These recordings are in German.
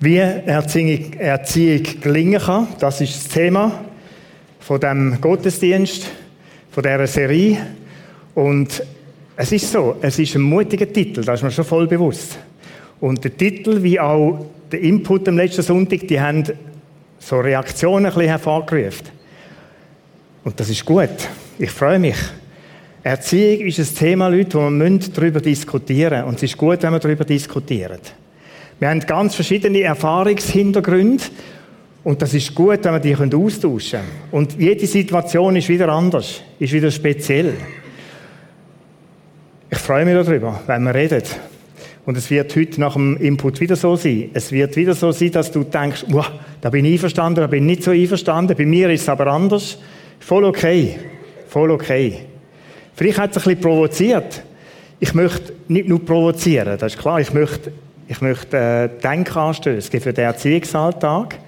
Wie Erziehung, Erziehung gelingen kann, das ist das Thema von dem Gottesdienst, von dieser Serie. Und es ist so, es ist ein mutiger Titel, das ist mir schon voll bewusst. Und der Titel, wie auch der Input am letzten Sonntag, die haben so Reaktionen ein bisschen hervorgerufen. Und das ist gut. Ich freue mich. Erziehung ist ein Thema, Leute, wo wir darüber diskutieren müssen. Und es ist gut, wenn wir darüber diskutieren. Wir haben ganz verschiedene Erfahrungshintergründe. Und das ist gut, wenn wir die austauschen können. Und jede Situation ist wieder anders, ist wieder speziell. Ich freue mich darüber, wenn wir reden. Und es wird heute nach dem Input wieder so sein. Es wird wieder so sein, dass du denkst, da bin ich einverstanden, da bin ich nicht so einverstanden. Bei mir ist es aber anders. Voll okay. Voll okay. Vielleicht hat es ein bisschen provoziert. Ich möchte nicht nur provozieren, das ist klar. Ich möchte, ich möchte äh, Denkanstöße für den Erziehungsalltag.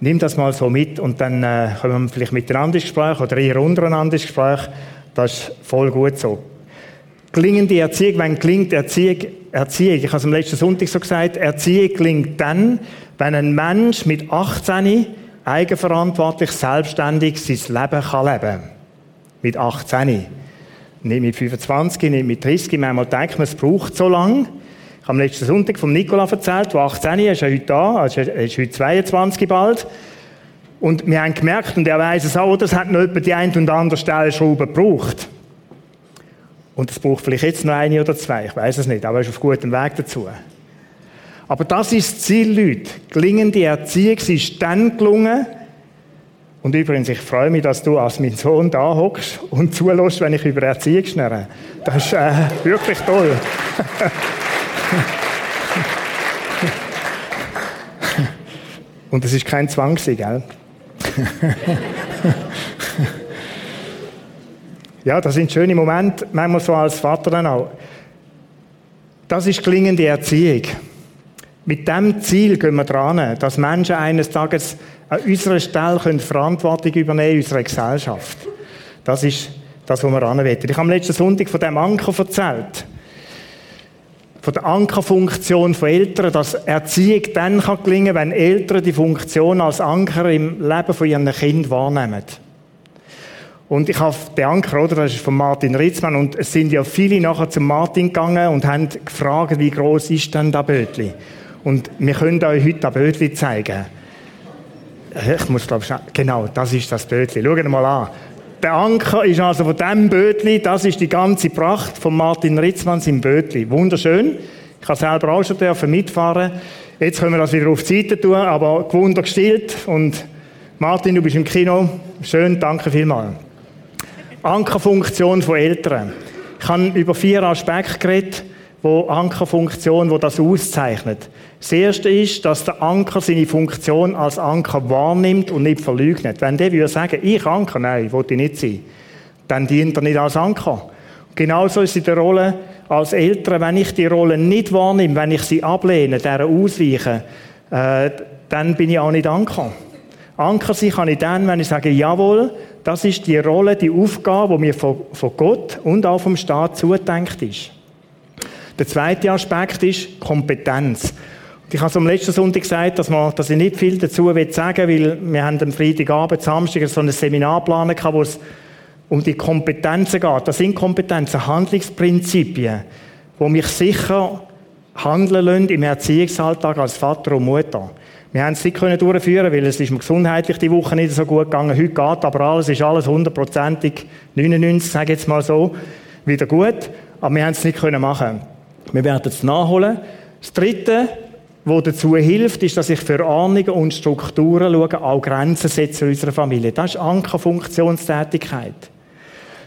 Nimm das mal so mit und dann äh, kommen wir vielleicht miteinander ins Gespräch oder eher untereinander ins Gespräch. Das ist voll gut so. Gelingende Erziehung, wenn gelingt Erziehung, Erziehung, ich habe es am letzten Sonntag so gesagt, Erziehung gelingt dann, wenn ein Mensch mit 18 eigenverantwortlich, selbstständig sein Leben kann leben. Mit 18. Nicht mit 25, nicht mit 30. Manchmal denkt man, es braucht so lange. Ich habe am letzten Sonntag vom Nikola erzählt, der 18 ist, er ist heute da, also er ist heute 22 bald. Und wir haben gemerkt, und er weiß es auch, das hat noch etwa die ein und andere Stellschraube gebraucht. Und es braucht vielleicht jetzt noch eine oder zwei, ich weiß es nicht, aber er ist auf gutem Weg dazu. Aber das ist das Ziel, Leute. Gelingende Erziehung ist dann gelungen. Und übrigens, ich freue mich, dass du als mein Sohn da hockst und zulässt, wenn ich über Erziehung schnurre. Das ist äh, wirklich toll. und es ist kein Zwang, gell? Ja, das sind schöne Momente, manchmal so als Vater dann auch. Das ist gelingende Erziehung. Mit dem Ziel gehen wir dran, dass Menschen eines Tages an unserer Stelle können Verantwortung übernehmen in unserer Gesellschaft. Das ist das, was wir anwenden. Ich habe am letzten Sonntag von dem Anker erzählt. Von der Ankerfunktion von Eltern, dass Erziehung dann gelingen kann, wenn Eltern die Funktion als Anker im Leben von ihren Kind wahrnehmen. Und ich habe den Anker, oder? Das ist von Martin Ritzmann. Und es sind ja viele nachher zum Martin gegangen und haben gefragt, wie groß ist denn das Bötli? Und wir können euch heute das Bötli zeigen. Ich muss, glaube ich, genau, das ist das Bötli. Schaut mal an. Der Anker ist also von diesem Bötli, das ist die ganze Pracht von Martin Ritzmann im Bötli. Wunderschön. Ich habe selber auch schon dürfen mitfahren. Jetzt können wir das wieder auf die Seite tun, aber gewunder gestillt. Und Martin, du bist im Kino. Schön, danke vielmals. Ankerfunktion von Eltern. Ich habe über vier Aspekte geredet, wo Ankerfunktion, wo das auszeichnet. Das erste ist, dass der Anker seine Funktion als Anker wahrnimmt und nicht verleugnet. Wenn der würde sagen, ich Anker, nein, wollte ich nicht sein, dann dient er nicht als Anker. Genauso ist es in der Rolle als Eltern, wenn ich die Rolle nicht wahrnehme, wenn ich sie ablehne, deren ausweiche, äh, dann bin ich auch nicht Anker. Anker sein kann ich dann, wenn ich sage, jawohl, das ist die Rolle, die Aufgabe, die mir von, von Gott und auch vom Staat zugedenkt ist. Der zweite Aspekt ist Kompetenz. Ich habe es am letzten Sonntag gesagt, dass, man, dass ich nicht viel dazu sagen will, weil wir haben am Freitagabend, Samstag so ein Seminarplan gehabt, wo es um die Kompetenzen geht. Das sind Kompetenzen, Handlungsprinzipien, die mich sicher handeln lassen im Erziehungsalltag als Vater und Mutter. Wir haben es nicht können durchführen, weil es ist mir gesundheitlich die Woche nicht so gut gegangen. Heute geht aber alles, ist alles hundertprozentig, 99, sage ich jetzt mal so, wieder gut. Aber wir haben es nicht können machen. Wir werden es nachholen. Das Dritte, was dazu hilft, ist, dass ich für Ahnungen und Strukturen schaue, auch Grenzen setze in unserer Familie. Das ist Ankerfunktionstätigkeit.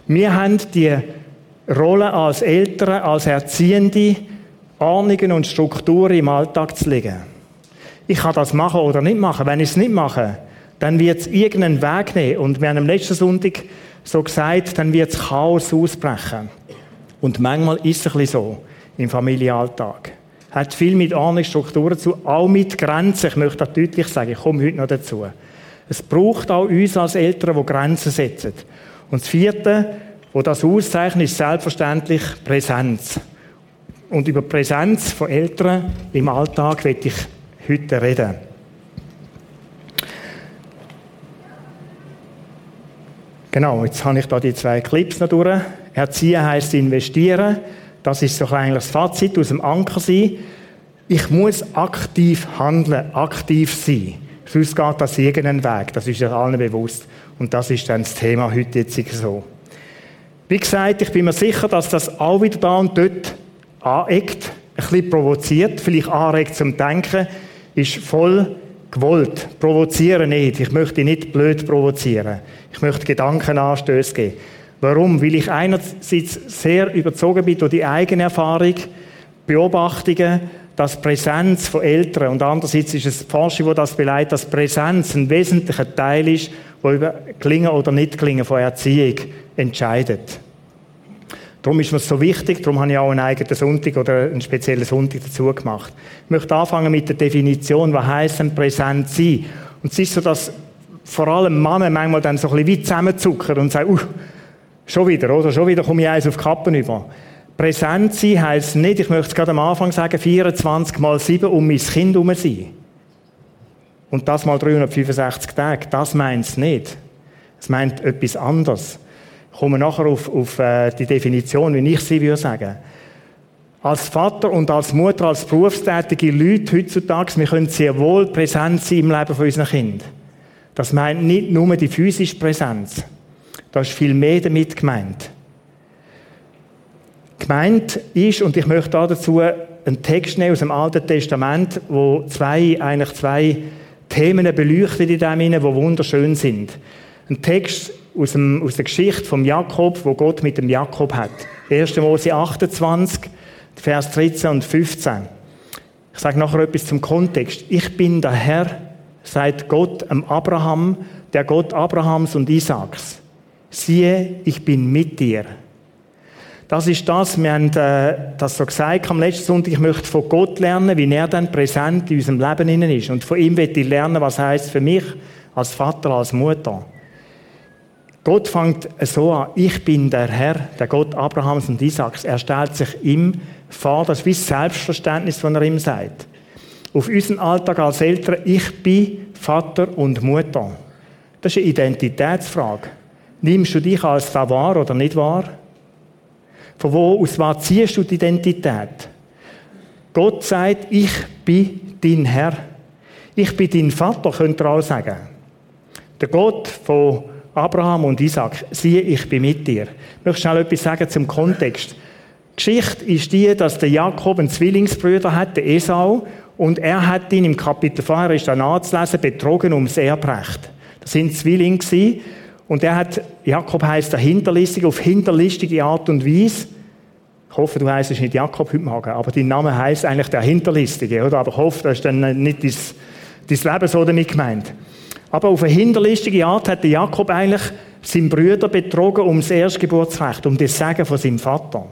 Wir haben die Rolle als Eltern, als Erziehende, Ahnungen und Strukturen im Alltag zu legen ich kann das machen oder nicht machen. Wenn ich es nicht mache, dann wird es irgendeinen Weg nehmen. Und wir haben am letzten Sonntag so gesagt, dann wird es Chaos ausbrechen. Und manchmal ist es ein bisschen so im Familienalltag. Hat viel mit anderen Strukturen zu, auch mit Grenzen. Ich möchte das deutlich sagen, ich komme heute noch dazu. Es braucht auch uns als Eltern, die Grenzen setzen. Und das vierte, wo das auszeichnet, ist selbstverständlich Präsenz. Und über Präsenz von Eltern im Alltag werde ich heute reden. Genau, jetzt habe ich da die zwei Clips noch durch. Erziehen heisst investieren. Das ist so eigentlich das Fazit aus dem Anker sein. Ich muss aktiv handeln, aktiv sein. Sonst geht das irgendeinen Weg. Das ist ja allen bewusst. Und das ist dann das Thema heute jetzt so. Wie gesagt, ich bin mir sicher, dass das auch wieder da und dort aneckt, ein bisschen provoziert, vielleicht anregt zum Denken, ist voll gewollt. Provozieren nicht. Ich möchte nicht blöd provozieren. Ich möchte Gedankenanstöße geben. Warum? Weil ich einerseits sehr überzogen bin durch die eigene Erfahrung, Beobachtungen, dass Präsenz von Eltern und andererseits ist es die Forschung, die das beleidigt, dass Präsenz ein wesentlicher Teil ist, wo über Gelingen oder nicht Gelingen von Erziehung entscheidet. Darum ist mir so wichtig, darum habe ich auch einen eigenen Sonntag oder einen speziellen Sonntag dazu gemacht. Ich möchte anfangen mit der Definition, was heisst denn präsent sein? Und es ist so, dass vor allem Männer manchmal dann so ein bisschen wie zusammenzucken und sagen, uh, schon wieder, oder? Schon wieder komme ich eins auf die Kappen über. Präsent sein heisst nicht, ich möchte es gerade am Anfang sagen, 24 mal 7 um mein Kind herum sein. Und das mal 365 Tage. Das meint es nicht. Es meint etwas anderes. Ich komme nachher auf, auf äh, die Definition, wie ich sie würde sagen. Als Vater und als Mutter, als berufstätige Leute heutzutage, wir können sehr wohl präsent sein im Leben von unseren Kindern. Das meint nicht nur die physische Präsenz. Da ist viel mehr damit gemeint. Gemeint ist, und ich möchte dazu einen Text nehmen aus dem Alten Testament, wo zwei, eigentlich zwei Themen beleuchtet in dem die wunderschön sind. Ein Text aus, dem, aus der Geschichte vom Jakob, wo Gott mit dem Jakob hat. 1. Mose 28, Vers 13 und 15. Ich sage nachher etwas zum Kontext. Ich bin der Herr, sagt Gott am Abraham, der Gott Abrahams und Isaaks. Siehe, ich bin mit dir. Das ist das, wir haben äh, das so gesagt am letzten Sonntag, ich möchte von Gott lernen, wie er dann präsent in unserem Leben innen ist. Und von ihm möchte ich lernen, was heißt für mich als Vater, als Mutter. Gott fängt so an, ich bin der Herr, der Gott Abrahams und Isaaks. Er stellt sich ihm vor, das ist wie das Selbstverständnis, von er ihm sagt. Auf unseren Alltag als Eltern, ich bin Vater und Mutter. Das ist eine Identitätsfrage. Nimmst du dich als da wahr oder nicht wahr? Von wo aus was ziehst du die Identität? Gott sagt, ich bin dein Herr. Ich bin dein Vater, könnt ihr auch sagen. Der Gott von Abraham und Isaac, siehe, ich bin mit dir. Ich möchte schnell etwas sagen zum Kontext. Die Geschichte ist die, dass der Jakob einen Zwillingsbrüder hat, der Esau, und er hat ihn im Kapitel vorher, ist da nachzulesen, betrogen ums Erbrecht. Das sind Zwillinge und er hat, Jakob heißt der Hinterlistige, auf hinterlistige Art und Weise. Ich hoffe, du heißt nicht Jakob heute Morgen, aber dein Name heißt eigentlich der Hinterlistige, oder? Aber ich hoffe, das ist dann nicht dein, dein Leben so damit gemeint. Aber auf eine hinterlistige Art hat der Jakob eigentlich seinen Brüder betrogen um das Erstgeburtsrecht, um das Sagen von seinem Vater.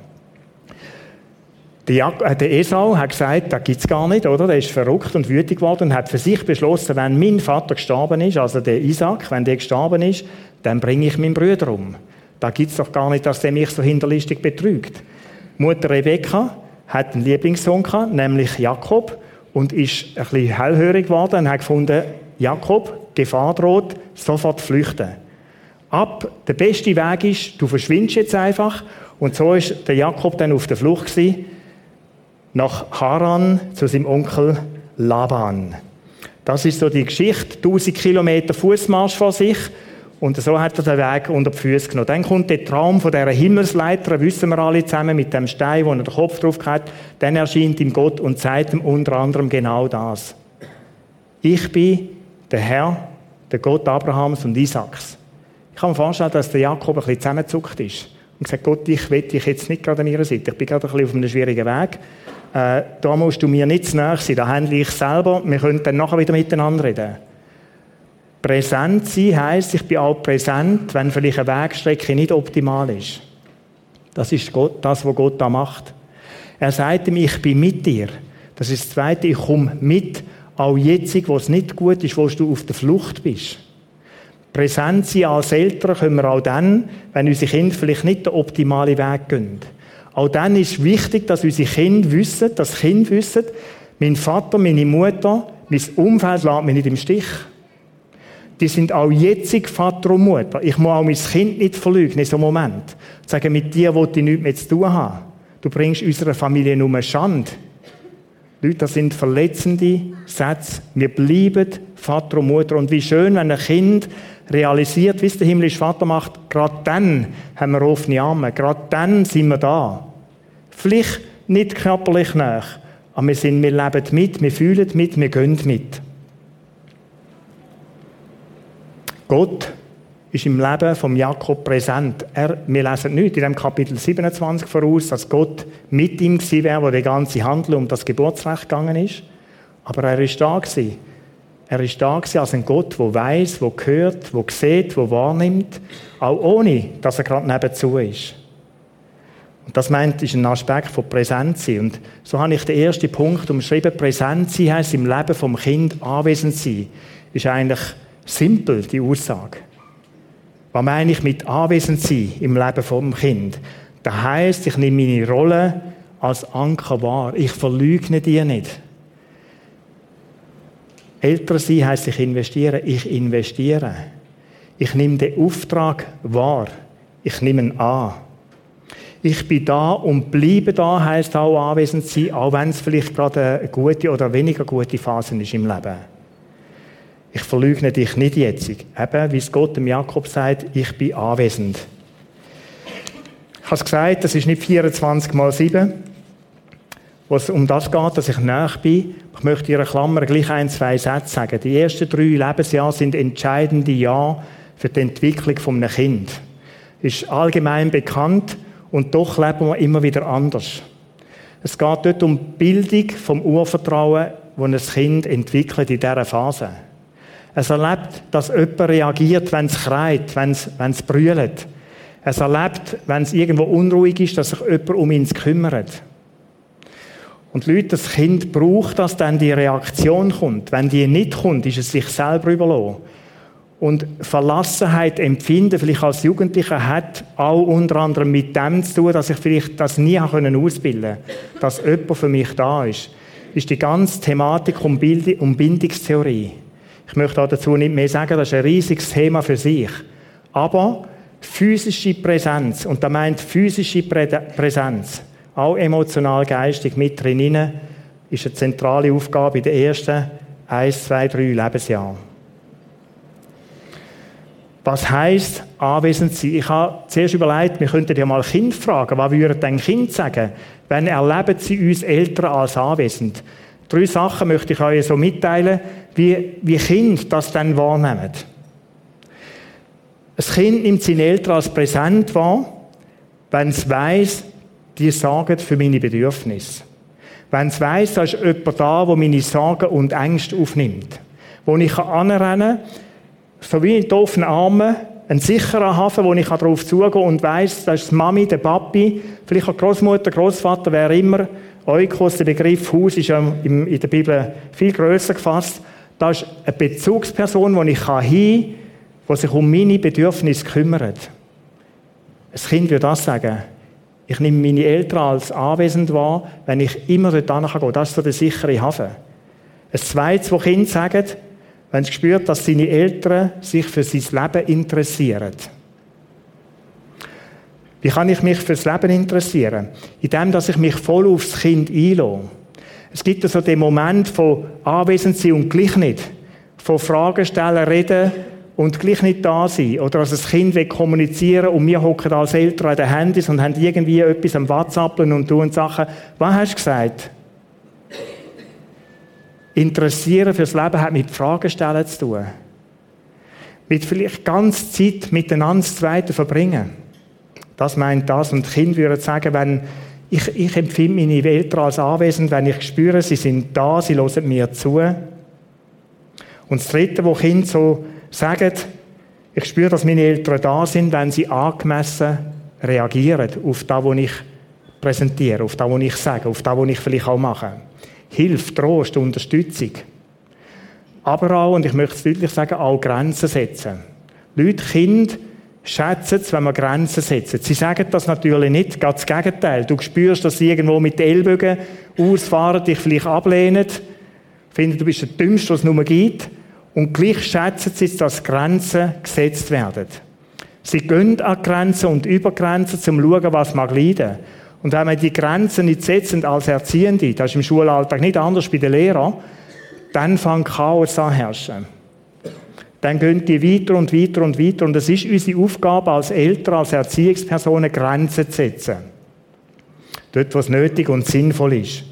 Äh, der Esau hat gesagt, das gibt's gar nicht, oder? Der ist verrückt und wütig geworden und hat für sich beschlossen, wenn mein Vater gestorben ist, also der Isaac, wenn der gestorben ist, dann bringe ich meinen Bruder um. Da gibt's doch gar nicht, dass der mich so hinterlistig betrügt. Mutter Rebekka hat einen Lieblingssohn gehabt, nämlich Jakob, und ist ein bisschen hellhörig geworden und hat gefunden, Jakob, Gefahr droht, sofort flüchten. Ab, der beste Weg ist, du verschwindest jetzt einfach. Und so ist der Jakob dann auf der Flucht gewesen, nach Haran zu seinem Onkel Laban. Das ist so die Geschichte, 1000 Kilometer Fußmarsch vor sich. Und so hat er den Weg unter die Füße genommen. Dann kommt der Traum von dieser Himmelsleiter, wissen wir alle zusammen, mit dem Stein, wo er den Kopf drauf hat. Dann erscheint ihm Gott und zeigt ihm unter anderem genau das. Ich bin der Herr, der Gott Abrahams und Isaaks. Ich kann mir vorstellen, dass der Jakob ein bisschen zusammengezuckt ist und gesagt, Gott, ich will dich jetzt nicht gerade an meiner Seite. Ich bin gerade ein bisschen auf einem schwierigen Weg. Äh, da musst du mir nicht zu nahe sein, da handle ich selber. Wir können dann nachher wieder miteinander reden. Präsent sein heisst, ich bin auch präsent, wenn vielleicht eine Wegstrecke nicht optimal ist. Das ist Gott, das, was Gott da macht. Er sagt ihm, ich bin mit dir. Das ist das Zweite, ich komme mit auch jetzt, wo es nicht gut ist, wo du auf der Flucht bist. Präsent sein als Eltern können wir auch dann, wenn unsere Kinder vielleicht nicht den optimalen Weg gehen. Auch dann ist wichtig, dass unsere Kinder wissen, dass Kinder wissen, mein Vater, meine Mutter Mein Umfeld lässt mich nicht im Stich. Die sind auch jetzig Vater und Mutter. Ich muss auch mein Kind nicht verlügen in so einem Moment. Sagen, mit dir wollte ich nichts mehr zu tun haben. Du bringst unserer Familie nur Schande. Leute, das sind verletzende Sätze. Wir bleiben Vater und Mutter. Und wie schön, wenn ein Kind realisiert, wie es der himmlische Vater macht, gerade dann haben wir offene Arme. Gerade dann sind wir da. Vielleicht nicht körperlich nach, aber wir, sind, wir leben mit, wir fühlen mit, wir gehen mit. Gott ist im Leben von Jakob präsent. Er, wir lesen nicht in dem Kapitel 27 voraus, dass Gott mit ihm gewesen wäre, wo der ganze Handel um das Geburtsrecht gegangen ist. Aber er ist da gewesen. Er ist da gewesen als ein Gott, der weiß, der hört, der sieht, der wahrnimmt, auch ohne, dass er gerade nebenzu ist. Und das meint, ist ein Aspekt von Präsenz sein. Und so habe ich den ersten Punkt umschrieben. Präsenz sein heisst im Leben vom Kind anwesend sein. Ist eigentlich simpel, die Aussage. Was meine ich mit anwesend sein im Leben vom Kind? Das heisst, ich nehme meine Rolle als Anker wahr. Ich verleugne die nicht. Älter sein heisst, ich investiere. Ich investiere. Ich nehme den Auftrag wahr. Ich nehme ihn an. Ich bin da und bleibe da, heisst auch anwesend sein, auch wenn es vielleicht gerade eine gute oder weniger gute Phase ist im Leben. Ich verleugne dich nicht jetzt. Eben, wie es Gott dem Jakob sagt, ich bin anwesend. Ich habe es gesagt, das ist nicht 24 mal 7, wo es um das geht, dass ich nach bin. Ich möchte Ihrer Klammer gleich ein, zwei Sätze sagen. Die ersten drei Lebensjahre sind entscheidende Jahre für die Entwicklung eines Kind. Ist allgemein bekannt und doch leben wir immer wieder anders. Es geht dort um die Bildung vom Urvertrauen, das ein Kind entwickelt in dieser Phase. Es erlebt, dass jemand reagiert, wenn es es, wenn es brüllt. Es erlebt, wenn es irgendwo unruhig ist, dass sich jemand um ihn kümmert. Und Leute, das Kind braucht, dass dann die Reaktion kommt. Wenn die nicht kommt, ist es sich selber überlassen. Und Verlassenheit empfinden, vielleicht als Jugendlicher, hat auch unter anderem mit dem zu tun, dass ich vielleicht das nie ausbilden konnte. Dass jemand für mich da ist. Ist die ganze Thematik um, Bindungstheorie. Ich möchte auch dazu nicht mehr sagen, das ist ein riesiges Thema für sich. Aber physische Präsenz, und da meint physische Präsenz, auch emotional, geistig mit drin, ist eine zentrale Aufgabe in den ersten 1, 2, 3 Lebensjahren. Was heisst anwesend sein? Ich habe zuerst überlegt, wir könnten ja mal Kind fragen, was würde ein Kind sagen, wenn erleben sie uns Eltern als anwesend? Drei Sachen möchte ich euch so mitteilen, wie, wie Kinder das dann wahrnehmen. Ein Kind nimmt seine Eltern als Präsent wahr, wenn es weiss, die sorgen für meine Bedürfnisse. Wenn es weiss, da ist jemand da, der meine Sorgen und Ängste aufnimmt. Wo ich anrennen kann, so wie in doofen Armen, ein sicherer Hafen, wo ich darauf zugehen kann und weiss, da ist die Mami, der Papi, vielleicht auch Großmutter, Großvater, wer immer, Oikos, der Begriff Haus ist ja in der Bibel viel größer gefasst. Da ist eine Bezugsperson, wo ich hin kann, die sich um meine Bedürfnisse kümmert. Ein Kind würde das sagen. Ich nehme meine Eltern als anwesend wahr, wenn ich immer dort gehen kann. Das ist so der sichere Hafen. Ein zweites, wo Kinder sagen, wenn sie spürt, dass seine Eltern sich für sein Leben interessieren. Wie kann ich mich fürs Leben interessieren? Indem, dass ich mich voll aufs Kind einlasse. Es gibt also den Moment von anwesend sein und gleich nicht. Von Fragen stellen, reden und gleich nicht da sein. Oder dass ein Kind will kommunizieren und wir hocken als Eltern an den Handys und haben irgendwie etwas am WhatsApp und tun Sachen. Was hast du gesagt? Interessieren fürs Leben hat mit Fragen stellen zu tun. Mit vielleicht ganz Zeit miteinander das Zweite verbringen. Das meint das. Und Kinder würden sagen, wenn ich, ich empfinde meine Eltern als anwesend, wenn ich spüre, sie sind da, sie hören mir zu. Und das Dritte, wo Kinder so sagen, ich spüre, dass meine Eltern da sind, wenn sie angemessen reagieren auf das, was ich präsentiere, auf das, was ich sage, auf das, was ich vielleicht auch mache. Hilfe, Trost, Unterstützung. Aber auch, und ich möchte es deutlich sagen, auch Grenzen setzen. Leute, Kinder, schätzen es, wenn man Grenzen setzen. Sie sagen das natürlich nicht, ganz das Gegenteil. Du spürst, dass sie irgendwo mit den Ellbogen ausfahren, dich vielleicht ablehnen, finden, du bist der Dümmste, was es nur gibt. Und gleich schätzen sie, dass Grenzen gesetzt werden. Sie gehen an Grenzen und über Grenzen, um zu schauen, was mag leiden. Und wenn wir die Grenzen nicht setzen als Erziehende, das ist im Schulalltag nicht anders bei den Lehrern, dann fängt Chaos an herrschen. Dann gehen die weiter und weiter und weiter. Und es ist unsere Aufgabe als Eltern, als Erziehungspersonen, Grenzen zu setzen. Dort, wo es nötig und sinnvoll ist.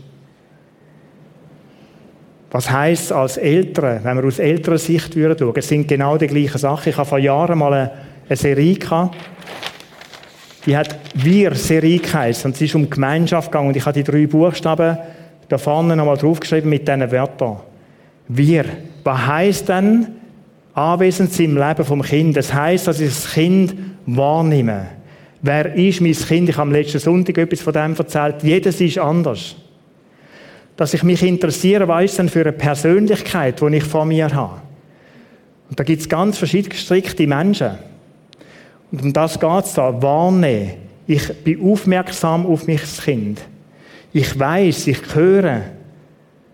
Was heißt als Eltern, wenn wir aus älterer Sicht schauen, es sind genau die gleichen Sachen. Ich habe vor Jahren mal eine, eine Serie gehabt, die hat Wir-Serie geheißen und es ist um Gemeinschaft gegangen und ich habe die drei Buchstaben da vorne nochmal draufgeschrieben mit diesen Wörtern. Wir. Was heißt denn anwesend sein im Leben vom Kind? Das heißt, dass ich das Kind wahrnehme. Wer ist mein Kind? Ich habe am letzten Sonntag etwas von dem erzählt. Jedes ist anders. Dass ich mich interessiere, was ist denn für eine Persönlichkeit, die ich vor mir habe. Und da gibt es ganz verschiedene gestrickte Menschen. Und um das geht es da. Wahrnehmen. Ich bin aufmerksam auf mich das Kind. Ich weiß, ich höre.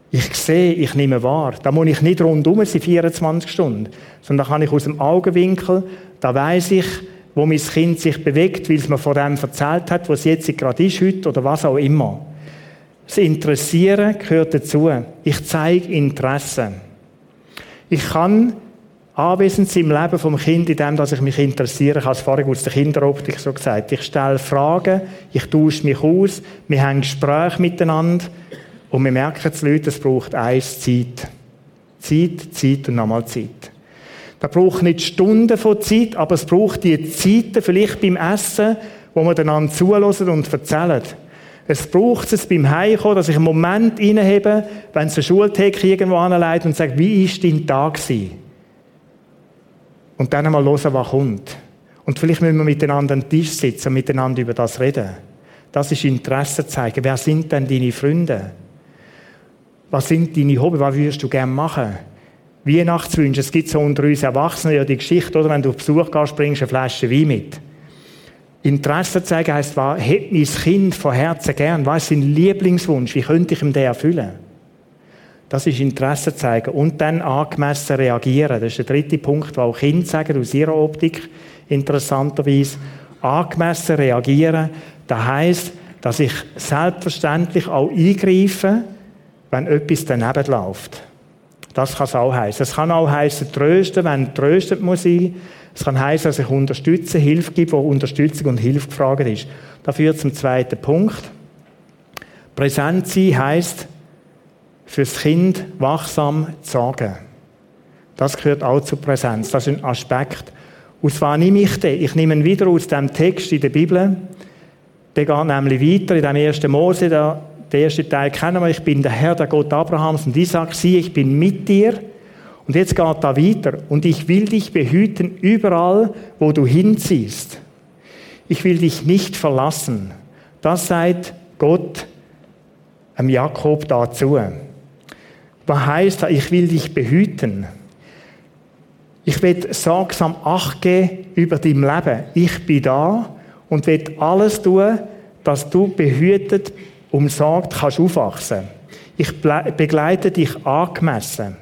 Ich sehe, ich nehme wahr. Da muss ich nicht rundum sein, 24 Stunden. Sondern da kann ich aus dem Augenwinkel, da weiß ich, wo mein Kind sich bewegt, weil es mir von dem erzählt hat, wo es jetzt gerade ist, heute oder was auch immer. Das Interessieren gehört dazu. Ich zeige Interesse. Ich kann anwesend sein im Leben vom Kind, indem dass ich mich interessiere. Ich habe es vorhin aus der Kinderoptik so gesagt. Ich stelle Fragen, ich tausche mich aus, wir haben Gespräche miteinander und wir merken die Leute, es braucht eins Zeit. Zeit, Zeit und nochmal Zeit. Da braucht nicht Stunden von Zeit, aber es braucht die Zeiten, vielleicht beim Essen, wo wir einander zulassen und erzählen. Es braucht es beim Heimkommen, dass ich einen Moment reinhebe, wenn es eine Schultheke irgendwo anleitet und sagt, wie ist dein Tag gewesen? Und dann einmal hören, was kommt. Und vielleicht müssen wir miteinander an den Tisch sitzen und miteinander über das reden. Das ist Interesse zeigen. Wer sind denn deine Freunde? Was sind deine Hobbys? Was würdest du gerne machen? Weihnachtswünsche. Es gibt so unter uns Erwachsenen ja die Geschichte, oder? Wenn du auf Besuch gehst, bringst du eine Flasche Wein mit. Interesse zeigen heisst, was hätte mein Kind von Herzen gern? Was ist sein Lieblingswunsch? Wie könnte ich ihm den erfüllen? Das ist Interesse zeigen und dann angemessen reagieren. Das ist der dritte Punkt, den auch Kinder sagen, aus ihrer Optik interessanterweise. Angemessen reagieren, das heisst, dass ich selbstverständlich auch eingreife, wenn etwas daneben läuft. Das kann es auch heißen. Es kann auch heißen trösten, wenn tröstet muss sein. Es kann heißen, dass ich unterstütze, Hilfe gebe, wo Unterstützung und Hilfe gefragt ist. Das führt zum zweiten Punkt. Präsent sein heisst, fürs Kind wachsam zu sorgen. Das gehört auch zur Präsenz. Das ist ein Aspekt. Und zwar nehme ich den, ich nehme ihn wieder aus dem Text in der Bibel. Der geht nämlich weiter in dem ersten Mose, der, erste Teil kennen wir. Ich bin der Herr, der Gott Abrahams und Isaac. Sieh, ich bin mit dir. Und jetzt geht da weiter. Und ich will dich behüten überall, wo du hinziehst. Ich will dich nicht verlassen. Das sagt Gott am Jakob dazu. Was heißt? Ich will dich behüten. Ich will sorgsam Acht geben über dein Leben. Ich bin da und will alles tun, dass du behütet, umsorgt kannst aufwachsen. Ich begleite dich angemessen.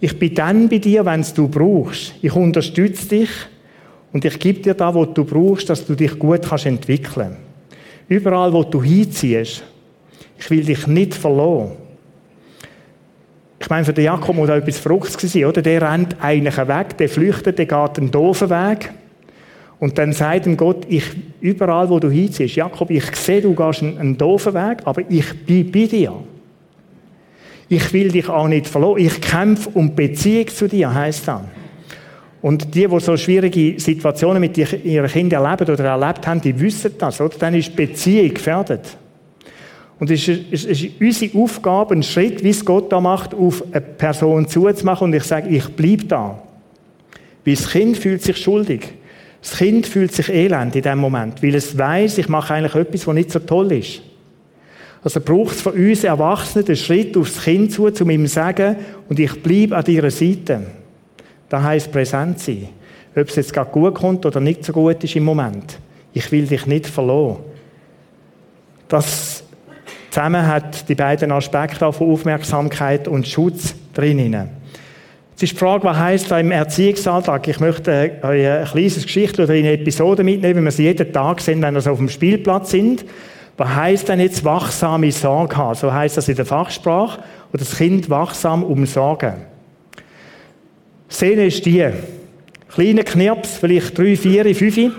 Ich bin dann bei dir, wenn es du brauchst. Ich unterstütze dich und ich gebe dir da, was du brauchst, dass du dich gut kannst entwickeln. Überall, wo du hinziehst. Ich will dich nicht verloren. Ich meine, für den Jakob muss auch etwas Fruchts gewesen, oder? Der rennt eigentlich weg, der flüchtet, der geht einen doofen Weg. Und dann sagt ihm Gott, ich, überall, wo du hinziehst, Jakob, ich sehe, du gehst einen, einen doofen Weg, aber ich bin bei dir. Ich will dich auch nicht verloren. Ich kämpfe um Beziehung zu dir, heißt dann. Und die, die so schwierige Situationen mit ihren Kindern erleben oder erlebt haben, die wissen das, oder? Dann ist Beziehung gefährdet. Und es ist, es ist unsere Aufgabe, einen Schritt, wie es Gott da macht, auf eine Person zuzumachen. Und ich sage, ich bleibe da. Weil das Kind fühlt sich schuldig. Das Kind fühlt sich elend in dem Moment, weil es weiß, ich mache eigentlich etwas, was nicht so toll ist. Also braucht es von uns Erwachsenen den Schritt aufs Kind zu, um ihm zu sagen, und ich bleibe an deiner Seite. Das heisst präsent sein. Ob es jetzt gerade gut kommt oder nicht so gut ist im Moment. Ich will dich nicht verloren. Das Zusammen hat die beiden Aspekte von Aufmerksamkeit und Schutz drinnen. Jetzt ist die Frage, was heisst da im Erziehungsalltag? Ich möchte euch ein kleines Geschichte oder eine Episode mitnehmen, wie wir sie jeden Tag sehen, wenn wir so auf dem Spielplatz sind. Was heisst denn jetzt wachsame Sorge haben? So heisst das in der Fachsprache. Und das Kind wachsam umsorgen. Szene ist die. Kleiner Knirps, vielleicht drei, vier, fünf.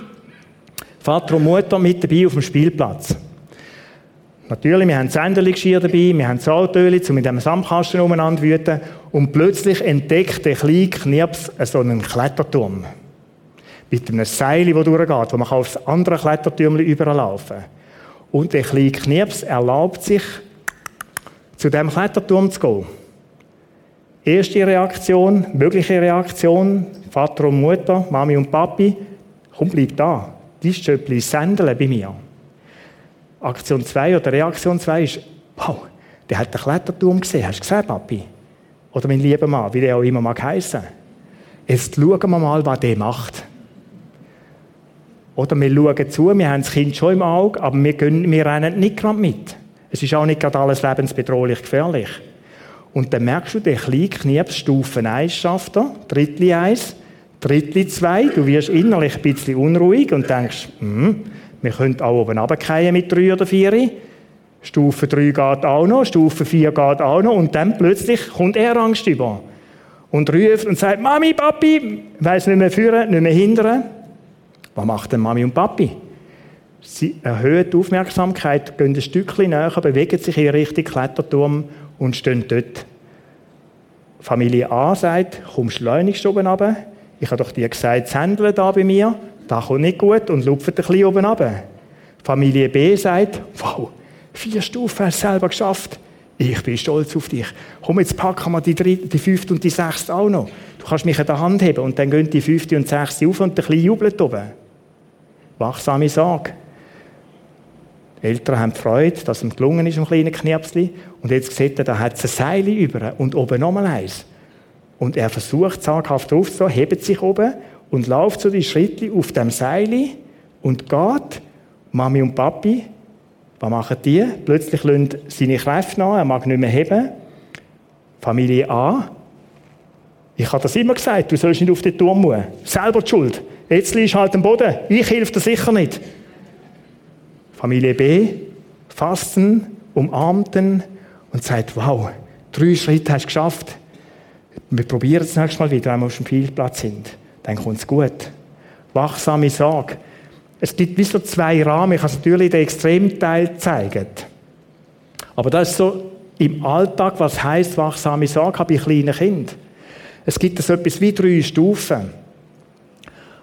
Vater und Mutter mit dabei auf dem Spielplatz. Natürlich, wir haben Senderligeschirr dabei, wir haben Saltöli, um mit dem Samtkasten umeinander zu wüten. Und plötzlich entdeckt der kleine Knirps so einen Kletterturm. Mit einem Seil, das durchgeht, wo man aufs andere Klettertürmchen überlaufen kann. Und der kleine Knirps erlaubt sich, zu dem Kletterturm zu gehen. Erste Reaktion, mögliche Reaktion, Vater und Mutter, Mami und Papi, komm, bleib da. Die Stöppli sendeln bei mir. Aktion 2 oder Reaktion 2 ist, wow, der hat den Kletterturm gesehen. Hast du gesehen, Papi? Oder mein lieber Mann, wie der auch immer mag heißen. Jetzt schauen wir mal, was der macht. Oder wir schauen zu, wir haben das Kind schon im Auge, aber wir, gehen, wir rennen nicht gerade mit. Es ist auch nicht gerade alles lebensbedrohlich gefährlich. Und dann merkst du, der kleine Knips Stufen 1 schafft er, Drittli 1, Drittli 2, du wirst innerlich ein bisschen unruhig und denkst, hm, wir können auch oben runterfallen mit drei oder vier. Stufe 3 geht auch noch, Stufe 4 geht auch noch und dann plötzlich kommt er Angst über. Und ruft und sagt, Mami, Papi, weiss nicht mehr führen, nicht mehr hindern. Was macht denn Mami und Papi? Sie erhöhen die Aufmerksamkeit, gehen ein Stückchen näher, bewegen sich in Richtung Kletterturm und stehen dort. Familie A sagt, komm schleunigst oben runter. Ich habe doch dir gesagt, das Händeln da bei mir das kommt nicht gut und lupft ein bisschen oben runter. Familie B sagt, wow, vier Stufen hast du selber geschafft. Ich bin stolz auf dich. Komm, jetzt packen wir die, dritte, die fünfte und die sechste auch noch. Du kannst mich in der Hand heben und dann gehen die fünfte und sechste auf und ein bisschen jubelt oben. Wachsame Sorge. Die Eltern haben Freude, dass es gelungen ist, ein kleiner Knirpsli. Und jetzt sieht er, da hat es ein Seil über und oben nochmal eins. Und er versucht, zaghaft aufzuheben, hebt sich oben und läuft so die Schritte auf dem Seil und geht. Mami und Papi, was machen die? Plötzlich lassen seine Kräfte nach, er mag nicht mehr heben. Familie A, ich habe das immer gesagt, du sollst nicht auf den Turm muss. Selber die Schuld. Jetzt liegst halt am Boden. Ich helfe dir sicher nicht. Familie B, fasten, umarmten und sagt, wow, drei Schritte hast du geschafft. Wir probieren es nächstes Mal wieder, wenn wir auf dem Spielplatz sind dann kommt es gut. Wachsame Sorge. Es gibt wie so zwei Rahmen. Ich kann es natürlich den Extremteil zeigen. Aber das ist so im Alltag, was heißt wachsame Sorge, habe ich kleine Kind. Es gibt so etwas wie drei Stufen.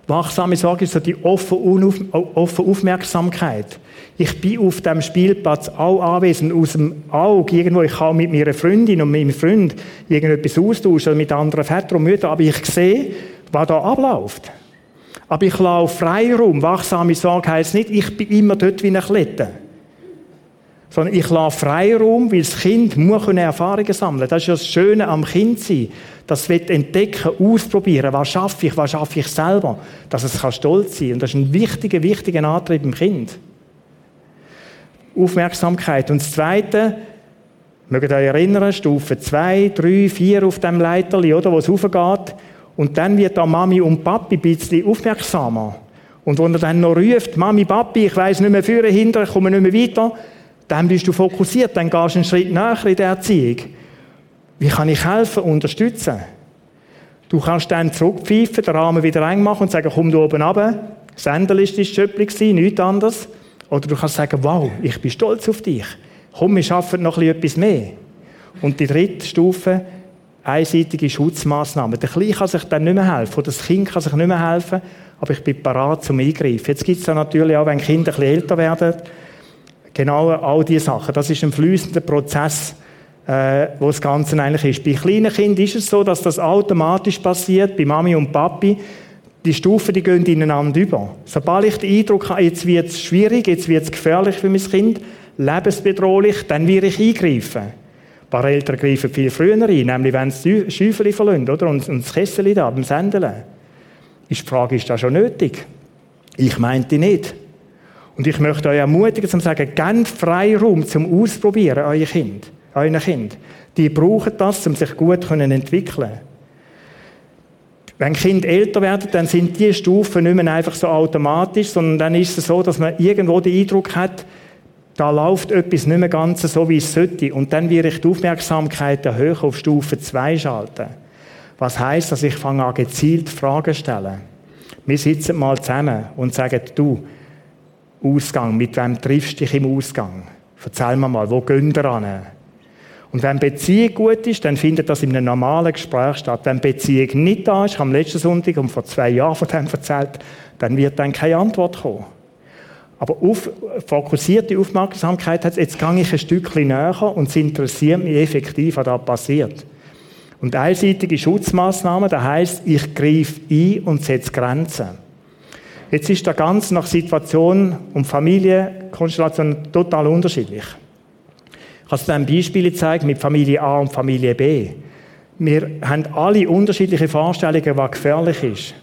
Wachsame Sorge ist so die offene Aufmerksamkeit. Ich bin auf dem Spielplatz auch anwesend, aus dem Auge, irgendwo, ich kann mit meiner Freundin und meinem Freund irgendetwas austauschen, oder mit anderen Vätern und Müttern, aber ich sehe, was da abläuft. Aber ich laufe frei rum. Wachsame Sorge heisst nicht, ich bin immer dort wie ein Klette. Sondern ich laufe frei rum, weil das Kind muss Erfahrungen sammeln Das ist ja das Schöne am Kind sein. Das wird entdecken, ausprobieren. Was schaffe ich, was schaffe ich selber? Dass es stolz sein kann. Und das ist ein wichtiger, wichtiger Antrieb im Kind. Aufmerksamkeit. Und das Zweite, mögt ihr euch erinnern, Stufe 2, 3, 4 auf dem Leiterli, oder, wo es hochgeht. Und dann wird da Mami und Papi ein bisschen aufmerksamer. Und wenn er dann noch ruft, Mami, Papi, ich weiß nicht mehr führen, hinter, ich komme nicht mehr weiter, dann bist du fokussiert, dann gehst du einen Schritt näher in der Erziehung. Wie kann ich helfen, unterstützen? Du kannst dann zurückpfeifen, den Rahmen wieder eng machen und sagen, komm du oben runter. Sendel ist Schöppli nichts anderes. Oder du kannst sagen, wow, ich bin stolz auf dich. Komm, wir schaffen noch etwas mehr. Und die dritte Stufe, einseitige Schutzmaßnahmen. Der Kleine kann sich dann nicht mehr helfen, oder das Kind kann sich nicht mehr helfen, aber ich bin parat zum Eingreifen. Jetzt gibt es dann natürlich auch, wenn Kinder ein bisschen älter werden, genau all diese Sachen. Das ist ein fließender Prozess, äh, wo das Ganze eigentlich ist. Bei kleinen Kindern ist es so, dass das automatisch passiert, bei Mami und Papi. Die Stufen, die gehen ineinander über. Sobald ich den Eindruck habe, jetzt wird es schwierig, jetzt wird es gefährlich für mein Kind, lebensbedrohlich, dann werde ich eingreifen. Paar Eltern greifen viel früher ein, nämlich wenn sie Schäufeli verlassen, oder? Und, und das Kessel da, beim Sendeln. Ist die Frage, ist das schon nötig? Ich meinte nicht. Und ich möchte euch ermutigen, zum sagen, gebt Freiraum zum Ausprobieren, euer Kind, euren Kind. Die brauchen das, um sich gut zu entwickeln. Wenn Kinder älter werden, dann sind die Stufen nicht mehr einfach so automatisch, sondern dann ist es so, dass man irgendwo den Eindruck hat, da läuft etwas nicht mehr ganz so, wie es sollte. Und dann werde ich die Aufmerksamkeit erhöhen auf Stufe 2 schalten. Was heißt, dass ich fange an gezielt Fragen stellen. Wir sitzen mal zusammen und sagen, du, Ausgang, mit wem triffst du dich im Ausgang? Erzähl mir mal, wo gehen wir an? Und wenn Beziehung gut ist, dann findet das in einem normalen Gespräch statt. Wenn Beziehung nicht da ist, ich habe am letzten Sonntag und vor zwei Jahren von dem erzählt, dann wird dann keine Antwort kommen. Aber auf, fokussierte Aufmerksamkeit hat jetzt gehe ich ein Stückchen näher und es interessiert mich effektiv, was da passiert. Und einseitige Schutzmaßnahmen, das heißt, ich greife ein und setze Grenzen. Jetzt ist der ganz nach Situation und Familienkonstellation total unterschiedlich. Ich habe ein Beispiel gezeigt mit Familie A und Familie B. Wir haben alle unterschiedliche Vorstellungen, was gefährlich ist.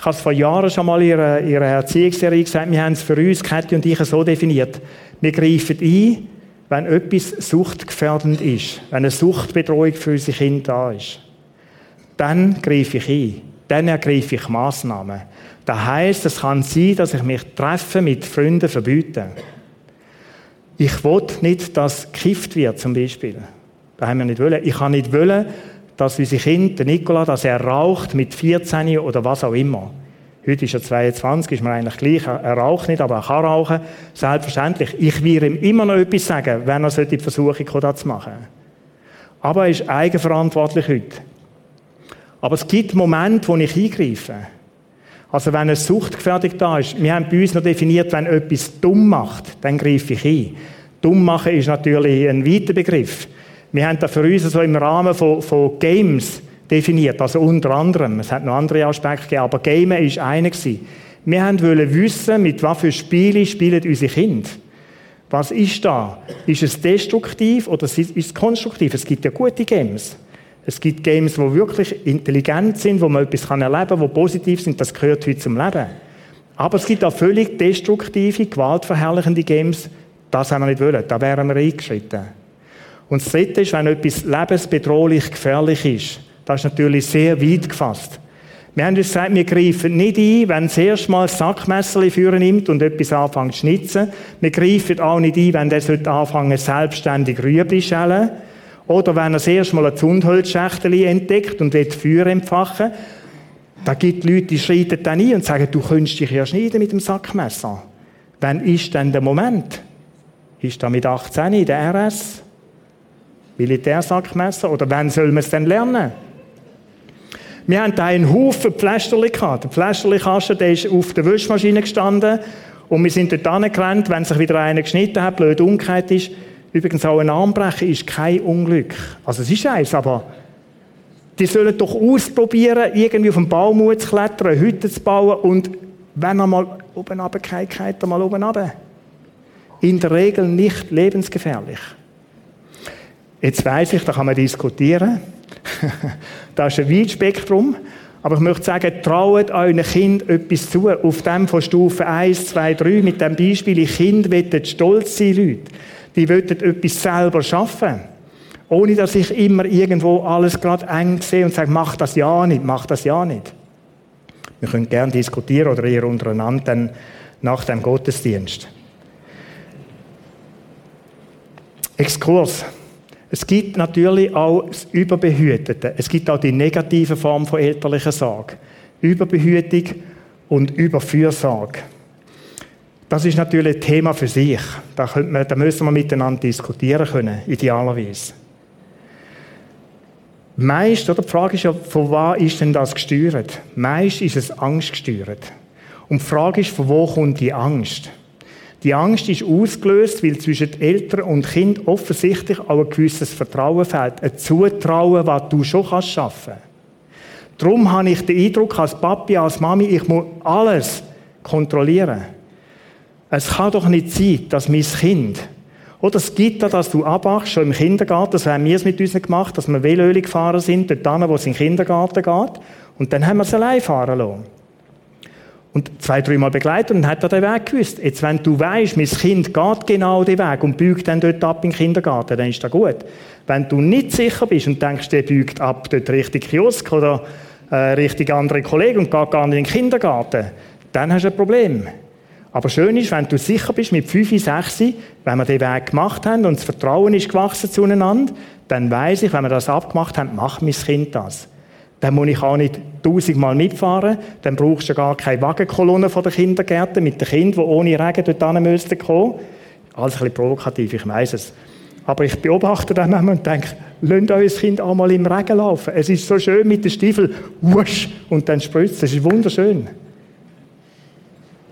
Ich habe es vor Jahren schon mal in ihrer, ihrer Erziehungsserie gesagt, wir haben es für uns, Kathi und ich, so definiert. Wir greifen ein, wenn etwas suchtgefährdend ist, wenn eine Suchtbedrohung für unsere Kinder da ist. Dann greife ich ein. Dann ergreife ich Massnahmen. Das heisst, es kann sein, dass ich mich treffe mit Freunden verbiete. Ich will nicht, dass gekifft wird, zum Beispiel. Das haben wir nicht wollen. Ich kann nicht wollen, dass unsere Kind, der Nikola, dass er raucht mit 14 oder was auch immer. Heute ist er 22, ist mir eigentlich gleich. Er raucht nicht, aber er kann rauchen. Selbstverständlich. Ich will ihm immer noch etwas sagen, wenn er die Versuche kommt, das zu machen. Aber er ist eigenverantwortlich heute. Aber es gibt Momente, wo ich eingreife. Also wenn eine Suchtgefährdung da ist, wir haben bei uns noch definiert, wenn etwas dumm macht, dann greife ich ein. Dumm machen ist natürlich ein weiter Begriff. Wir haben das für uns so im Rahmen von, von Games definiert, also unter anderem. Es hat noch andere Aspekte gegeben, aber Game ist einer gewesen. Wir wollten wissen, mit was für Spielen spielen unsere Kinder. Was ist da? Ist es destruktiv oder ist es konstruktiv? Es gibt ja gute Games. Es gibt Games, die wirklich intelligent sind, wo man etwas erleben kann, die positiv sind. Das gehört heute zum Leben. Aber es gibt auch völlig destruktive, gewaltverherrlichende Games. Das haben wir nicht wollen. Da wären wir eingeschritten. Und das Dritte ist, wenn etwas lebensbedrohlich gefährlich ist. Das ist natürlich sehr weit gefasst. Wir haben uns gesagt, wir greifen nicht ein, wenn das erste Mal das Sackmesser führen nimmt und etwas anfängt zu schnitzen. Wir greifen auch nicht ein, wenn der anfangen selbstständig Rüebli schälen oder wenn er das Mal ein Zundholzschächtel entdeckt und will Feuer entfachen, da gibt Leute, die schreiten dann ein und sagen, du könntest dich ja schneiden mit dem Sackmesser. Wann ist denn der Moment? Ist da mit 18 in der RS? Militärsackmesser? Oder wann soll man es denn lernen? Wir haben da einen Haufen Pflästerli gehabt. Der Pflästerli-Kasten, der ist auf der Wischmaschine gestanden und wir sind dort angerannt, wenn sich wieder einer geschnitten hat, blöd umgekehrt ist, Übrigens auch ein Armbrechen ist kein Unglück. Also es ist eins, aber die sollen doch ausprobieren, irgendwie auf den Baum zu klettern, Hütte zu bauen und wenn er mal oben runterfällt, er mal oben runter. In der Regel nicht lebensgefährlich. Jetzt weiß ich, da kann man diskutieren. da ist ein weites Spektrum. Aber ich möchte sagen, traut euren Kind etwas zu. Auf dem von Stufe 1, 2, 3, mit dem Beispiel, die Kinder wollen stolz sein, Leute die wollen etwas selber schaffen. Ohne dass ich immer irgendwo alles gerade eng sehe und sage, mach das ja nicht, mach das ja nicht. Wir können gerne diskutieren oder ihr untereinander dann nach dem Gottesdienst. Exkurs. Es gibt natürlich auch das Überbehütete. Es gibt auch die negative Form von elterlicher Sorge. Überbehütung und Überfürsorge. Das ist natürlich ein Thema für sich. Da, man, da müssen wir miteinander diskutieren können, idealerweise. Meist, oder? Die Frage ist ja, von was ist denn das gesteuert? Meist ist es Angst gesteuert. Und die Frage ist, von wo kommt die Angst? Die Angst ist ausgelöst, weil zwischen Eltern und Kind offensichtlich auch ein gewisses Vertrauen fehlt. Ein Zutrauen, was du schon kannst schaffen. Darum habe ich den Eindruck, als Papi, als Mami, ich muss alles kontrollieren. Es kann doch nicht sein, dass mein Kind, oder es gibt da, dass du abwachst, schon im Kindergarten, so haben wir es mit uns gemacht, dass wir Velöli gefahren sind, dort hin, wo es in den Kindergarten geht, und dann haben wir es allein fahren lassen. Und zwei, dreimal begleitet und hat er den Weg gewusst. Jetzt, wenn du weißt, mein Kind geht genau den Weg und biegt dann dort ab im Kindergarten, dann ist das gut. Wenn du nicht sicher bist und denkst, der biegt ab dort Richtung Kiosk oder äh, Richtung andere Kollegen und geht gar nicht in den Kindergarten, dann hast du ein Problem. Aber schön ist, wenn du sicher bist, mit 5, 6, wenn wir den Weg gemacht haben und das Vertrauen ist gewachsen zueinander, dann weiß ich, wenn wir das abgemacht haben, macht mein Kind das. Dann muss ich auch nicht tausendmal mitfahren, dann brauchst du gar keine Wagenkolonne von den Kindergärten mit den Kindern, die ohne Regen dort kommen müssten Alles ein bisschen provokativ, ich weiß es. Aber ich beobachte dann manchmal und denke, lasst euer Kind auch mal im Regen laufen. Es ist so schön mit den Stiefeln, wusch, und dann spritzt es. Das ist wunderschön.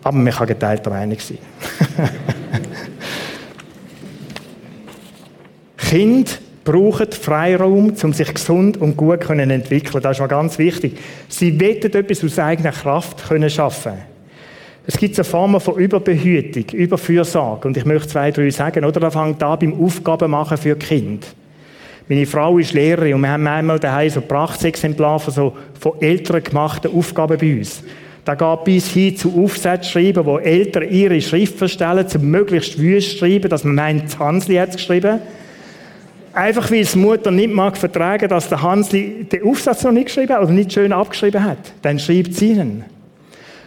Aber man kann geteilter Meinung sein. kind brauchen Freiraum, um sich gesund und gut zu entwickeln. Das ist mal ganz wichtig. Sie wollen etwas aus eigener Kraft können schaffen. Es gibt eine Form von Überbehütung, Überfürsorge. Und ich möchte zwei, drei sagen. Oder da fängt an beim Aufgaben machen für Kind. Meine Frau ist Lehrerin und wir haben einmal daheim so Prachtexemplare von so von Eltern gemachten Aufgaben bei uns. Da geht bis hin zu Aufsatzschreiben, wo Eltern ihre Schrift verstellen, zum möglichst wüst schreiben, dass man meint, Hansli hat es geschrieben. Einfach weil die Mutter nicht mag vertragen, dass der Hansli den Aufsatz noch nicht geschrieben hat oder nicht schön abgeschrieben hat. Dann schreibt sie ihnen.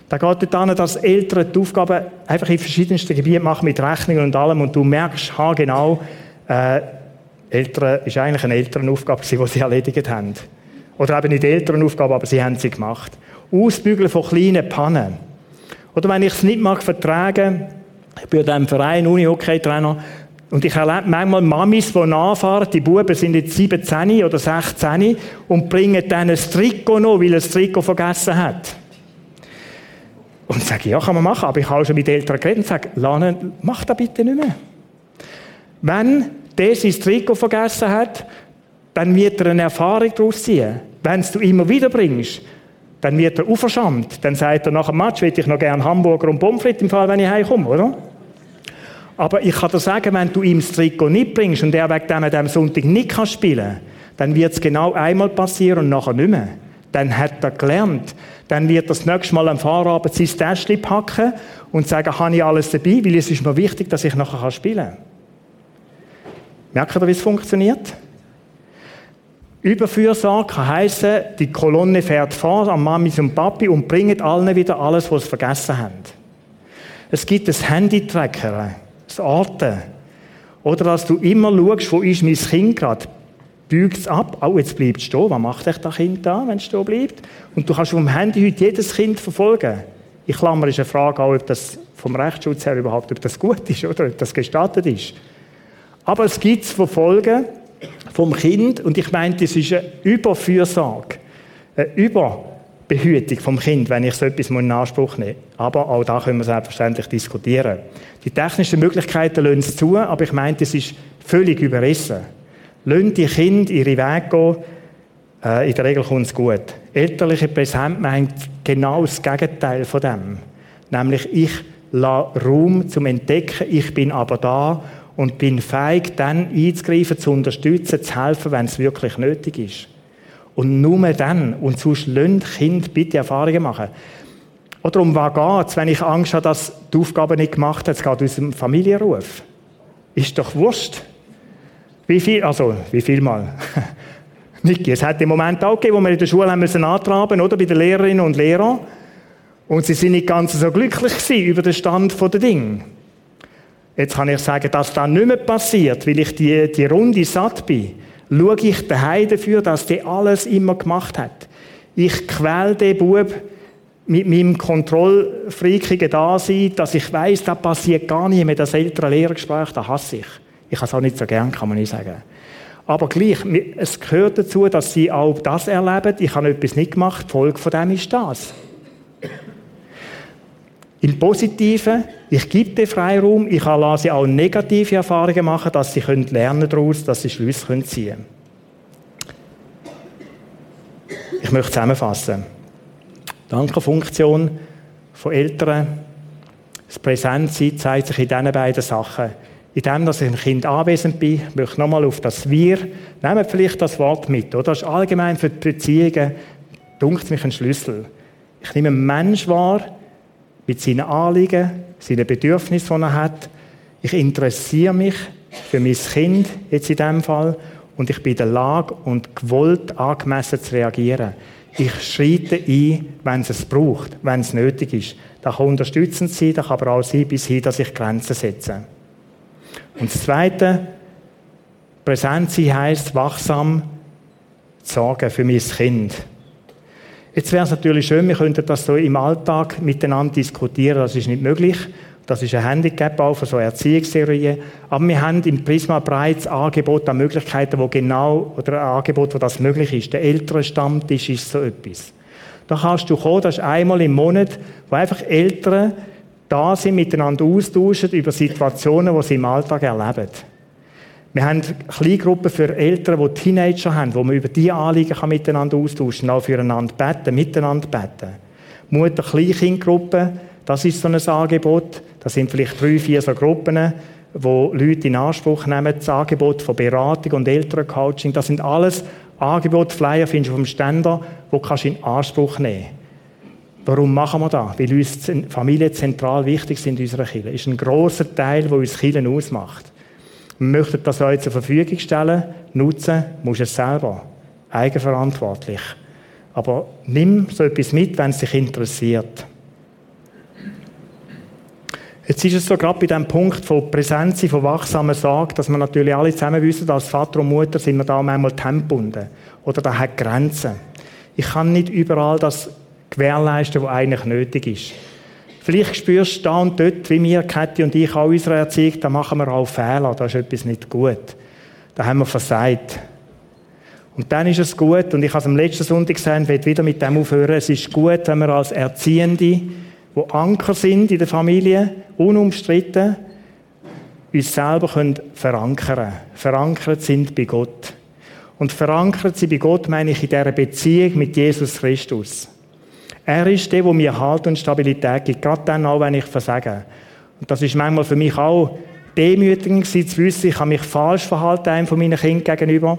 Da geht es daran, dass Eltern die Aufgaben einfach in verschiedensten Gebieten machen, mit Rechnungen und allem, und du merkst, ha, genau, äh, Eltern, ist eigentlich eine Elternaufgabe, die sie erledigt haben. Oder eben nicht Elternaufgabe, aber sie haben sie gemacht. Ausbügeln von kleinen Pannen. Oder wenn ich es nicht mag vertragen, ich bin ja im Verein Uni-Hockey-Trainer, und ich erlebe manchmal Mamis, die nachfahren, die Buben sind jetzt 17 oder 16 und bringen dann ein Trikot noch, weil er das Trikot vergessen hat. Und sage, ja, kann man machen, aber ich habe schon mit Eltern geredet und sage, Lana, mach das bitte nicht mehr. Wenn der sein Trikot vergessen hat, dann wird er eine Erfahrung daraus ziehen. Wenn es du immer wieder bringst, dann wird er auferschammt. Dann sagt er nach dem Match, will ich noch gerne Hamburger und Pommes im Fall, wenn ich heimkomme, oder? Aber ich kann dir sagen, wenn du ihm das Trikot nicht bringst und er wegen dem an diesem Sonntag nicht kann spielen dann wird es genau einmal passieren und nachher nicht mehr. Dann hat er gelernt. Dann wird er das nächste Mal am Fahrabend sein Täschchen packen und sagen, habe ich alles dabei, weil es ist mir wichtig, dass ich nachher spielen kann. Merkt ihr, wie es funktioniert? Überfürsorge kann heissen, die Kolonne fährt vor an Mamis und Papi und bringt allen wieder alles, was sie vergessen haben. Es gibt ein Handy-Tracker, das Orten. Oder dass du immer schaust, wo ist mein Kind gerade. Bügt es ab. Oh, jetzt bleibt es stehen. Was macht echt das Kind da, wenn es stehen bleibt? Und du kannst vom Handy heute jedes Kind verfolgen. Ich klammer ist eine Frage auch, ob das vom Rechtsschutz her überhaupt, ob das gut ist oder ob das gestattet ist. Aber es gibt Verfolgen vom Kind und ich meine, das ist eine Überfürsorge, eine Überbehütung vom Kind, wenn ich so etwas in Anspruch nehme. Aber auch da können wir selbstverständlich diskutieren. Die technischen Möglichkeiten lassen es zu, aber ich meine, das ist völlig überrissen. Lassen die Kinder ihre Wege gehen, äh, in der Regel kommt es gut. Elterliche Präsenz meint genau das Gegenteil von dem. Nämlich, ich lasse Raum zum Entdecken, ich bin aber da und bin fähig, dann einzugreifen, zu unterstützen, zu helfen, wenn es wirklich nötig ist. Und nur dann, und sonst lasst Kind bitte Erfahrungen machen. Oder um was geht wenn ich Angst habe, dass die Aufgabe nicht gemacht hat? Es geht aus dem Familienruf. Ist doch Wurst. Wie viel, also, wie viel mal? Niki, es hat im Moment auch gegeben, wo wir in der Schule haben antraben, oder? Bei den Lehrerinnen und Lehrern. Und sie sind nicht ganz so glücklich über den Stand der Dinge. Jetzt kann ich sagen, dass das nicht mehr passiert, weil ich die, die Runde satt bin. Schaue ich daheim dafür, dass der alles immer gemacht hat. Ich quäle den Bub mit meinem kontrollfreakigen Dasein, dass ich weiß, da passiert gar nicht mehr das ältere Lehrergespräch, da hasse ich. Ich habe es auch nicht so gern, kann man nicht sagen. Aber gleich, es gehört dazu, dass sie auch das erleben. Ich habe etwas nicht gemacht, die Folge von dem ist das. Im Positiven, ich gebe den Freiraum, ich lasse sie auch negative Erfahrungen machen, dass sie lernen daraus, dass sie Schlüsse ziehen können. Ich möchte zusammenfassen. Die Ankerfunktion von Eltern, das Präsentsein zeigt sich in diesen beiden Sachen. In dem, dass ich ein Kind anwesend bin, möchte ich nochmal auf das Wir, nehmen vielleicht das Wort mit, oder? Das ist allgemein für die Beziehungen, dunkt mich ein Schlüssel. Ich nehme einen Mensch wahr, mit seinen Anliegen, seinen Bedürfnissen, die er hat. Ich interessiere mich für mein Kind, jetzt in diesem Fall, und ich bin in der Lage und gewollt, angemessen zu reagieren. Ich schreite ein, wenn es es braucht, wenn es nötig ist. Das kann unterstützend sein, das kann aber auch sein, bis hin, dass ich Grenzen setze. Und das Zweite, präsent sein heisst, wachsam sorgen für mein Kind. Jetzt wäre es natürlich schön, wir könnten das so im Alltag miteinander diskutieren. Das ist nicht möglich. Das ist ein Handicap auch für so Erziehungsserien. Aber wir haben im Prisma bereits Angebot an Möglichkeiten, wo genau, oder ein Angebot, wo das möglich ist. Der ältere Stammtisch ist so etwas. Da kannst du kommen, das ist einmal im Monat, wo einfach Eltern da sind, miteinander austauschen über Situationen, die sie im Alltag erleben. Wir haben Kleingruppen für Eltern, die Teenager haben, wo man über diese Anliegen miteinander austauschen kann, auch füreinander beten, miteinander beten. Mutter-Kleinkindgruppen, das ist so ein Angebot. Das sind vielleicht drei, vier so Gruppen, wo Leute in Anspruch nehmen, das Angebot von Beratung und Elterncoaching. Das sind alles Angebote, Flyer findest du vom Ständer, wo kannst du in Anspruch nehmen. Warum machen wir das? Weil uns Familien zentral wichtig sind in unserer Kirche. Das ist ein grosser Teil, der uns Kirchen ausmacht. Wir möchten das euch zur Verfügung stellen. Nutzen musst du es selber. Eigenverantwortlich. Aber nimm so etwas mit, wenn es dich interessiert. Jetzt ist es so, gerade bei diesem Punkt von Präsenz, von wachsamer Sorge, dass wir natürlich alle zusammen wissen, als Vater und Mutter sind wir da manchmal tempbunden. Oder da hat Grenzen. Ich kann nicht überall das gewährleisten, was eigentlich nötig ist. Vielleicht spürst du da und dort, wie wir, Kathi und ich, auch unsere Erziehung, da machen wir auch Fehler, da ist etwas nicht gut. Da haben wir versagt. Und dann ist es gut, und ich habe es am letzten Sonntag gesagt, will wieder mit dem aufhören, es ist gut, wenn wir als Erziehende, die Anker sind in der Familie, unumstritten, uns selber können verankern Verankert sind bei Gott. Und verankert sie bei Gott meine ich in dieser Beziehung mit Jesus Christus. Er ist der, der mir Halt und Stabilität gibt, gerade dann auch, wenn ich versage. Und das ist manchmal für mich auch demütigend zu wissen, ich habe mich falsch verhalten einem von meinen Kindern gegenüber.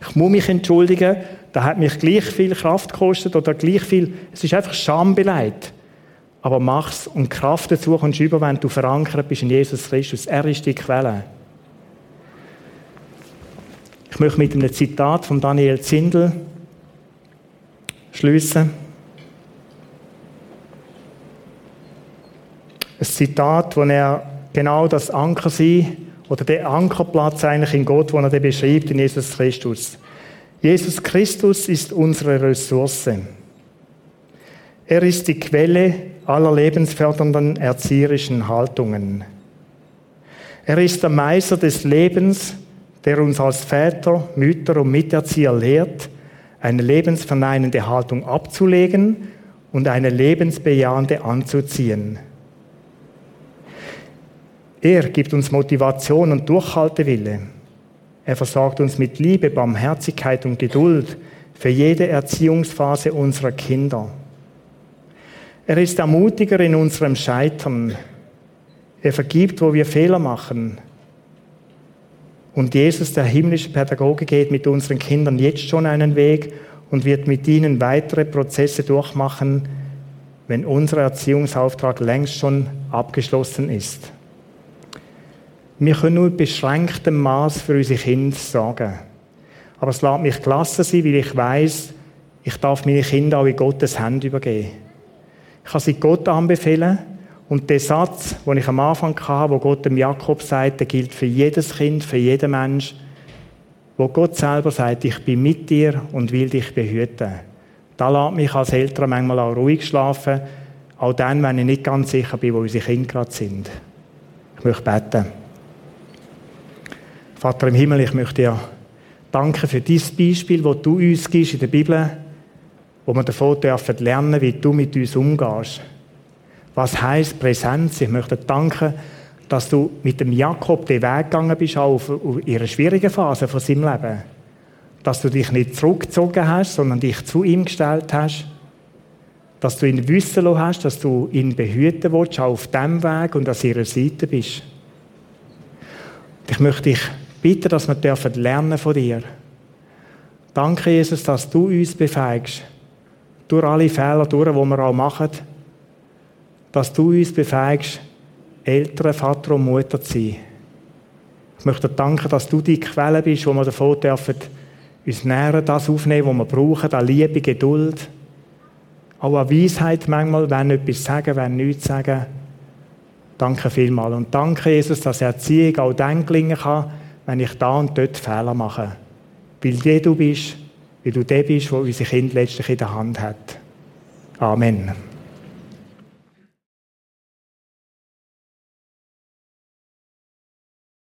Ich muss mich entschuldigen, da hat mich gleich viel Kraft gekostet oder gleich viel, es ist einfach Schambeleidigt. Aber mach's und Kraft dazu kommst du über, wenn du verankert bist in Jesus Christus. Er ist die Quelle. Ich möchte mit einem Zitat von Daniel Zindel schließen. Ein Zitat, wo er genau das Anker sein oder der Ankerplatz eigentlich in Gott, wo er den beschreibt, in Jesus Christus. Jesus Christus ist unsere Ressource. Er ist die Quelle aller lebensfördernden erzieherischen Haltungen. Er ist der Meister des Lebens, der uns als Väter, Mütter und Miterzieher lehrt, eine lebensverneinende Haltung abzulegen und eine lebensbejahende anzuziehen. Er gibt uns Motivation und Durchhaltewille. Er versorgt uns mit Liebe, Barmherzigkeit und Geduld für jede Erziehungsphase unserer Kinder. Er ist ermutiger in unserem Scheitern. Er vergibt, wo wir Fehler machen. Und Jesus, der himmlische Pädagoge, geht mit unseren Kindern jetzt schon einen Weg und wird mit ihnen weitere Prozesse durchmachen, wenn unser Erziehungsauftrag längst schon abgeschlossen ist. Wir können nur in beschränktem Maß für unsere Kinder sorgen. Aber es lässt mich klasse sein, weil ich weiß, ich darf meine Kinder auch in Gottes Hände übergeben. Ich kann sie Gott anbefehlen. Und der Satz, den ich am Anfang hatte, wo Gott dem Jakob sagt, der gilt für jedes Kind, für jeden Mensch, wo Gott selber sagt, ich bin mit dir und will dich behüten. Da lässt mich als Eltern manchmal auch ruhig schlafen, auch dann, wenn ich nicht ganz sicher bin, wo unsere Kinder gerade sind. Ich möchte beten. Vater im Himmel, ich möchte dir danken für dieses Beispiel, das du uns gibst in der Bibel wo wir davon dürfen lernen, wie du mit uns umgehst. Was heißt Präsenz? Ich möchte danken, dass du mit dem Jakob den Weg gegangen bist, auch in einer schwierigen Phase von seinem Leben. Dass du dich nicht zurückgezogen hast, sondern dich zu ihm gestellt hast. Dass du ihn wissen lassen hast, dass du ihn behüten willst, auch auf dem Weg und an ihrer Seite bist. Ich möchte dich bitten, dass wir dürfen lernen von dir. Danke, Jesus, dass du uns befähigst, durch alle Fehler durch, die wir auch machen, dass du uns befähigst, Eltern, Vater und Mutter zu sein. Ich möchte dir danken, dass du die Quelle bist, wo wir davon dürfen, uns näher das aufnehmen, was wir brauchen, an Liebe, Geduld, auch an Weisheit manchmal, wenn etwas sagen, wenn nichts sagen. Danke vielmals. Und danke, Jesus, dass Erziehung auch gelingen kann, wenn ich da und dort Fehler mache. Weil du bist, weil du der bist, der unsere Kinder letztlich in der Hand hat. Amen.